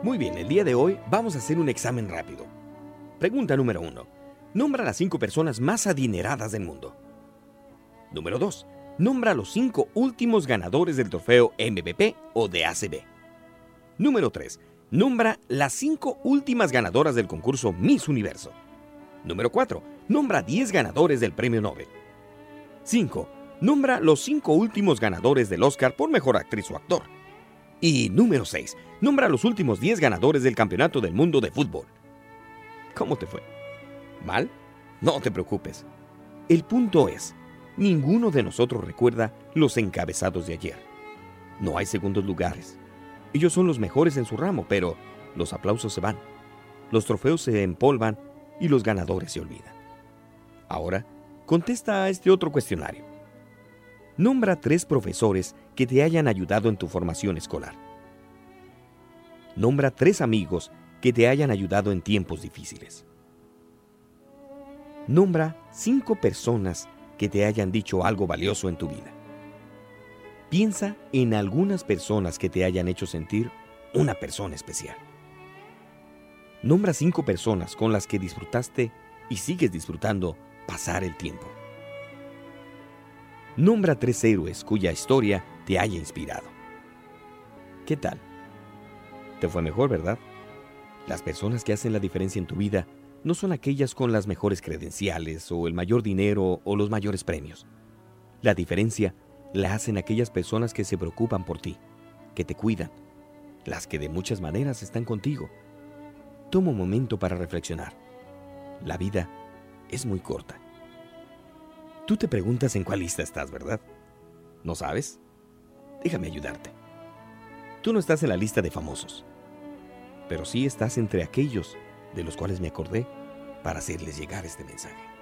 Muy bien, el día de hoy vamos a hacer un examen rápido. Pregunta número 1. Nombra las cinco personas más adineradas del mundo. Número 2. Nombra los cinco últimos ganadores del trofeo MVP o de ACB. Número 3. Nombra las cinco últimas ganadoras del concurso Miss Universo. Número 4. Nombra 10 ganadores del premio Nobel. 5. Nombra los cinco últimos ganadores del Oscar por mejor actriz o actor. Y número 6. Nombra los últimos 10 ganadores del Campeonato del Mundo de Fútbol. ¿Cómo te fue? ¿Mal? No te preocupes. El punto es, ninguno de nosotros recuerda los encabezados de ayer. No hay segundos lugares. Ellos son los mejores en su ramo, pero los aplausos se van, los trofeos se empolvan y los ganadores se olvidan. Ahora, contesta a este otro cuestionario. Nombra tres profesores que te hayan ayudado en tu formación escolar. Nombra tres amigos que te hayan ayudado en tiempos difíciles. Nombra cinco personas que te hayan dicho algo valioso en tu vida. Piensa en algunas personas que te hayan hecho sentir una persona especial. Nombra cinco personas con las que disfrutaste y sigues disfrutando pasar el tiempo. Nombra tres héroes cuya historia te haya inspirado. ¿Qué tal? Te fue mejor, ¿verdad? Las personas que hacen la diferencia en tu vida no son aquellas con las mejores credenciales o el mayor dinero o los mayores premios. La diferencia la hacen aquellas personas que se preocupan por ti, que te cuidan, las que de muchas maneras están contigo. Toma un momento para reflexionar. La vida es muy corta. Tú te preguntas en cuál lista estás, ¿verdad? ¿No sabes? Déjame ayudarte. Tú no estás en la lista de famosos pero sí estás entre aquellos de los cuales me acordé para hacerles llegar este mensaje.